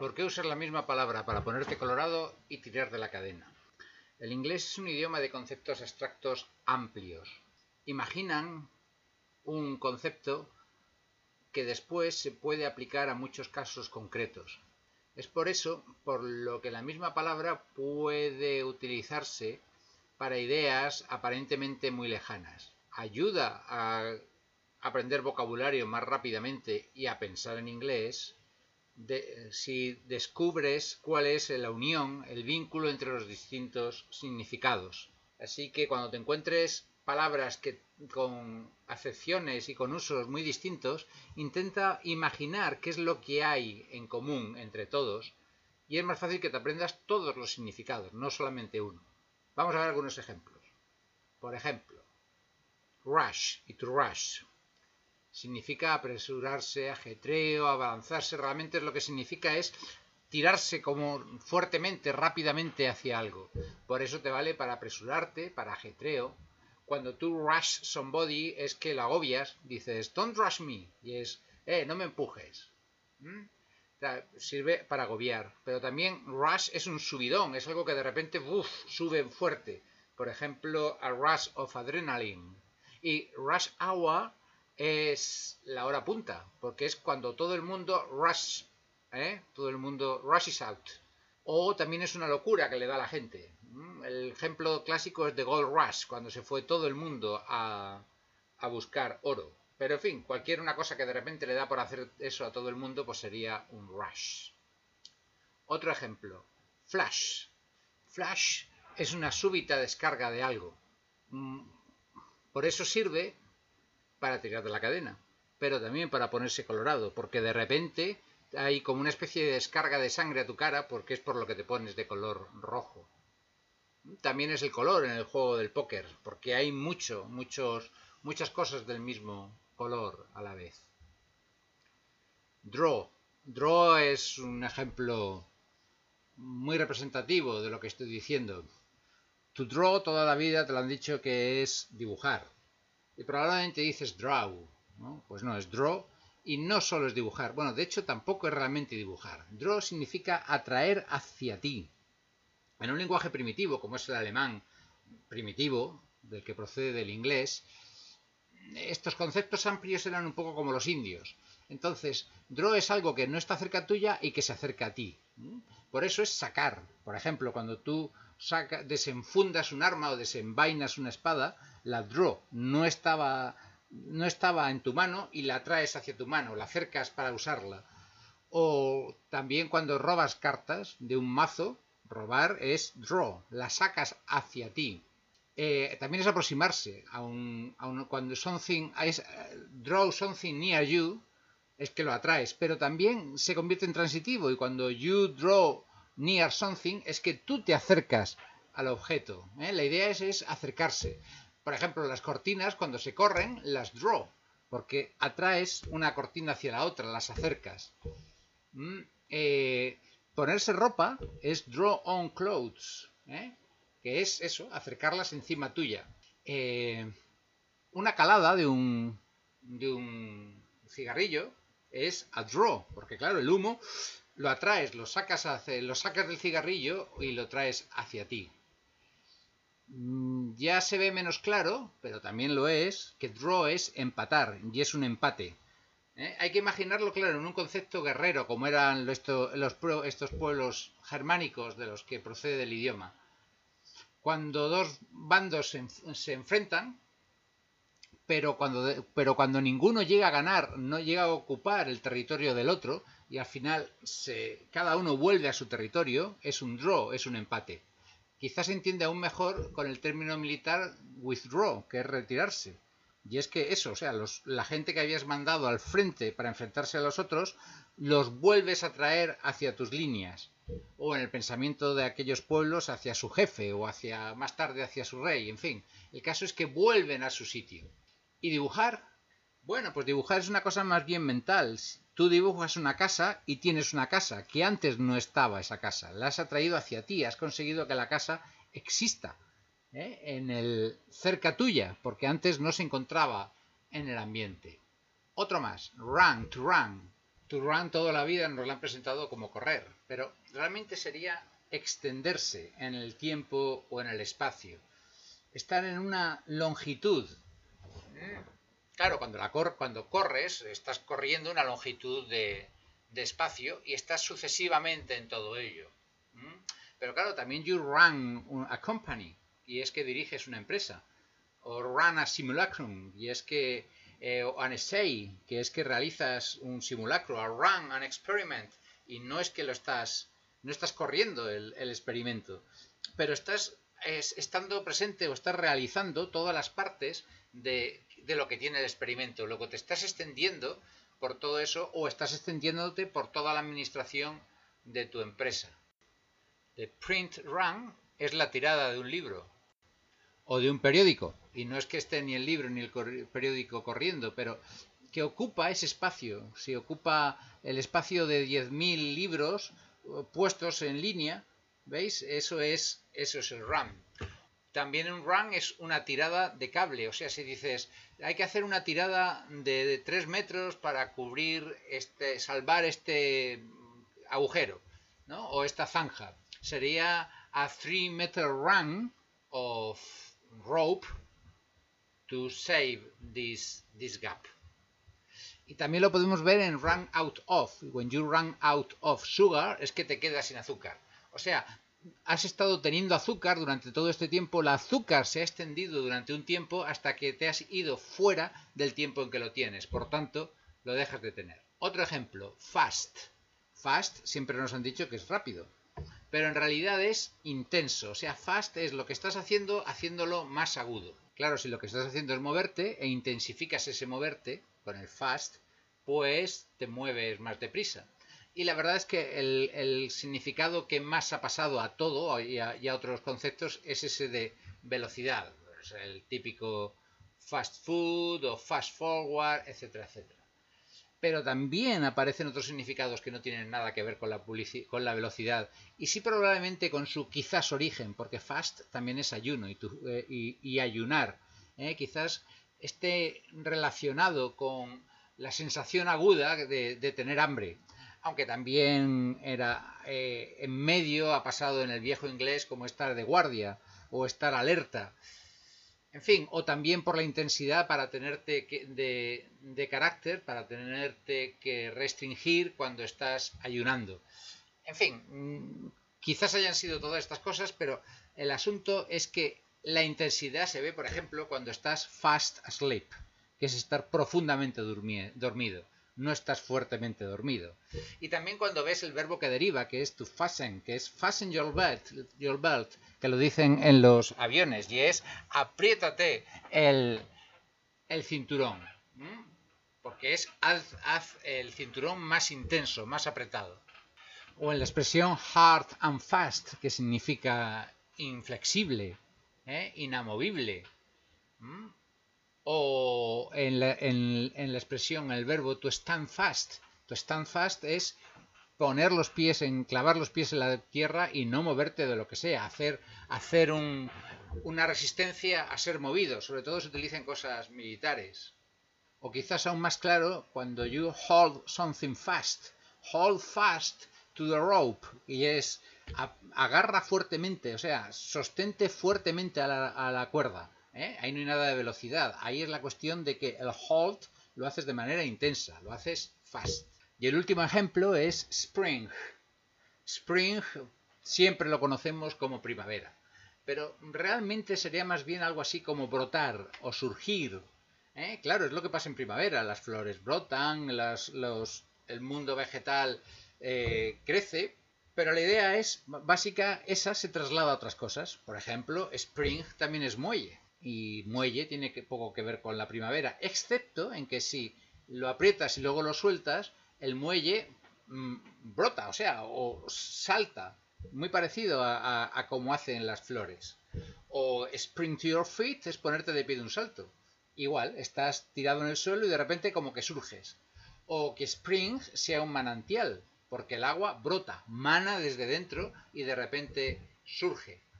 ¿Por qué usar la misma palabra para ponerte colorado y tirar de la cadena? El inglés es un idioma de conceptos abstractos amplios. Imaginan un concepto que después se puede aplicar a muchos casos concretos. Es por eso por lo que la misma palabra puede utilizarse para ideas aparentemente muy lejanas. Ayuda a aprender vocabulario más rápidamente y a pensar en inglés si descubres cuál es la unión, el vínculo entre los distintos significados. Así que cuando te encuentres palabras que con acepciones y con usos muy distintos, intenta imaginar qué es lo que hay en común entre todos y es más fácil que te aprendas todos los significados, no solamente uno. Vamos a ver algunos ejemplos. Por ejemplo, rush y to rush significa apresurarse, ajetreo, avanzarse, realmente lo que significa es tirarse como fuertemente, rápidamente hacia algo. Por eso te vale para apresurarte, para ajetreo. Cuando tú rush somebody es que la agobias, dices, don't rush me, y es, eh, no me empujes. Sirve para agobiar, pero también rush es un subidón, es algo que de repente uf, sube fuerte. Por ejemplo, a rush of adrenaline. Y rush hour es la hora punta, porque es cuando todo el mundo rush, ¿eh? todo el mundo rushes out. O también es una locura que le da a la gente. El ejemplo clásico es de Gold Rush, cuando se fue todo el mundo a, a buscar oro. Pero en fin, cualquier una cosa que de repente le da por hacer eso a todo el mundo, pues sería un rush. Otro ejemplo, flash. Flash es una súbita descarga de algo. Mm, por eso sirve para tirar de la cadena, pero también para ponerse colorado, porque de repente hay como una especie de descarga de sangre a tu cara porque es por lo que te pones de color rojo. También es el color en el juego del póker, porque hay mucho, muchos, muchas cosas del mismo color a la vez. Draw. Draw es un ejemplo muy representativo de lo que estoy diciendo. To draw toda la vida te lo han dicho que es dibujar y probablemente dices draw, ¿no? Pues no, es draw y no solo es dibujar. Bueno, de hecho tampoco es realmente dibujar. Draw significa atraer hacia ti. En un lenguaje primitivo, como es el alemán primitivo, del que procede del inglés, estos conceptos amplios eran un poco como los indios. Entonces, draw es algo que no está cerca tuya y que se acerca a ti. Por eso es sacar. Por ejemplo, cuando tú desenfundas un arma o desenvainas una espada, la draw no estaba, no estaba en tu mano y la traes hacia tu mano, la acercas para usarla. O también cuando robas cartas de un mazo, robar es draw, la sacas hacia ti. Eh, también es aproximarse a un, cuando something es, draw something near you es que lo atraes, pero también se convierte en transitivo y cuando you draw near something es que tú te acercas al objeto. ¿eh? La idea es, acercarse. Por ejemplo, las cortinas cuando se corren las draw, porque atraes una cortina hacia la otra, las acercas. Mm, eh, ponerse ropa es draw on clothes, ¿eh? que es eso, acercarlas encima tuya. una calada de un, de un cigarrillo es a draw, porque claro, el humo lo atraes, lo sacas, lo sacas del cigarrillo y lo traes hacia ti. Mm, ya se ve menos claro, pero también lo es, que draw es empatar y es un empate. ¿eh? Hay que imaginarlo claro en un concepto guerrero, como eran estos pueblos germánicos de los que procede el idioma. Cuando dos bandos se, enfrentan, pero cuando, pero cuando ninguno llega a ganar, no llega a ocupar el territorio del otro, y al final se, cada uno vuelve a su territorio, es un draw, es un empate. Quizás se entiende aún mejor con el término militar withdraw, que es retirarse. Y es que eso, o sea, la gente que habías mandado al frente para enfrentarse a los otros, los vuelves a traer hacia tus líneas. O en el pensamiento de aquellos pueblos hacia su jefe o hacia más tarde hacia su rey, en fin. El caso es que vuelven a su sitio. ¿Y dibujar? Bueno, pues dibujar es una cosa más bien mental. Tú dibujas una casa y tienes una casa, que antes no estaba esa casa. La has atraído hacia ti, has conseguido que la casa exista ¿eh? en el cerca tuya, porque antes no se encontraba en el ambiente. Otro más, run, to run. To run toda la vida nos lo han presentado como correr, pero realmente sería extenderse en el tiempo o en el espacio. Estar en una longitud. Claro, cuando, la cuando corres, estás corriendo una longitud de, de espacio y estás sucesivamente en todo ello. Pero claro, también you run a company, y es que diriges una empresa. O run a simulacrum, y es que eh, an essay, que es que realizas un simulacro, a run, an experiment, y no es que lo estás, no estás corriendo el, experimento, pero estás estando presente o estás realizando todas las partes de, de, lo que tiene el experimento. Luego te estás extendiendo por todo eso o estás extendiéndote por toda la administración de tu empresa. The print run es la tirada de un libro o de un periódico. Y no es que esté ni el libro ni el periódico corriendo, pero que ocupa ese espacio. Si ocupa el espacio de 10.000 libros eh, puestos en línea, ¿veis? Eso es, eso es el run. También un run es una tirada de cable. O sea, si dices, hay que hacer una tirada de, 3 metros para cubrir, este, salvar este agujero, ¿no? O esta zanja. Sería a 3 meter run of rope to save this, this gap. Y también lo podemos ver en run out of. When you run out of sugar es que te quedas sin azúcar. O sea, has estado teniendo azúcar durante todo este tiempo, el azúcar se ha extendido durante un tiempo hasta que te has ido fuera del tiempo en que lo tienes. Por tanto, lo dejas de tener. Otro ejemplo, fast. Fast siempre nos han dicho que es rápido, pero en realidad es intenso. O sea, fast es lo que estás haciendo haciéndolo más agudo. Claro, si lo que estás haciendo es moverte e intensificas ese moverte con el fast, pues te mueves más deprisa. Y la verdad es que el, significado que más ha pasado a todo y a, otros conceptos es ese de velocidad. el típico fast food o fast forward, etcétera, etcétera. Pero también aparecen otros significados que no tienen nada que ver con la, con la velocidad y sí probablemente con su quizás origen, porque fast también es ayuno y, eh, ayunar. ¿eh? Quizás esté relacionado con la sensación aguda de tener hambre aunque también era eh, en medio, ha pasado en el viejo inglés como estar de guardia o estar alerta. En fin, o también por la intensidad para tenerte de, de carácter, para tenerte que restringir cuando estás ayunando. En fin, mm, quizás hayan sido todas estas cosas, pero el asunto es que la intensidad se ve, por ejemplo, cuando estás fast asleep, que es estar profundamente dormido no estás fuertemente dormido. Y también cuando ves el verbo que deriva, que es to fasten, que es fasten your belt, your belt que lo dicen en los aviones, y es apriétate el, el cinturón. Porque es haz, el cinturón más intenso, más apretado. O en la expresión hard and fast, que significa inflexible, ¿eh? inamovible o en la, en, la expresión, el verbo to stand fast. To stand fast es poner los pies en, clavar los pies en la tierra y no moverte de lo que sea, hacer, hacer un, una resistencia a ser movido, sobre todo se utilizan cosas militares. O quizás aún más claro, cuando you hold something fast, hold fast to the rope, y es agarra fuertemente, o sea, sostente fuertemente a la, a la cuerda. ¿Eh? Ahí no hay nada de velocidad. Ahí es la cuestión de que el hold lo haces de manera intensa, lo haces fast. Y el último ejemplo es spring. Spring siempre lo conocemos como primavera, pero realmente sería más bien algo así como brotar o surgir. ¿eh? Claro, es lo que pasa en primavera. Las flores brotan, el mundo vegetal eh, crece, pero la idea es básica, esa se traslada a otras cosas. Por ejemplo, spring también es muelle y muelle tiene poco que ver con la primavera, excepto en que si lo aprietas y luego lo sueltas, el muelle mm, brota, o sea, o salta, muy parecido a, a, como hacen las flores. O spring to your feet es ponerte de pie de un salto. Igual, estás tirado en el suelo y de repente como que surges. O que spring sea un manantial, porque el agua brota, mana desde dentro y de repente surge.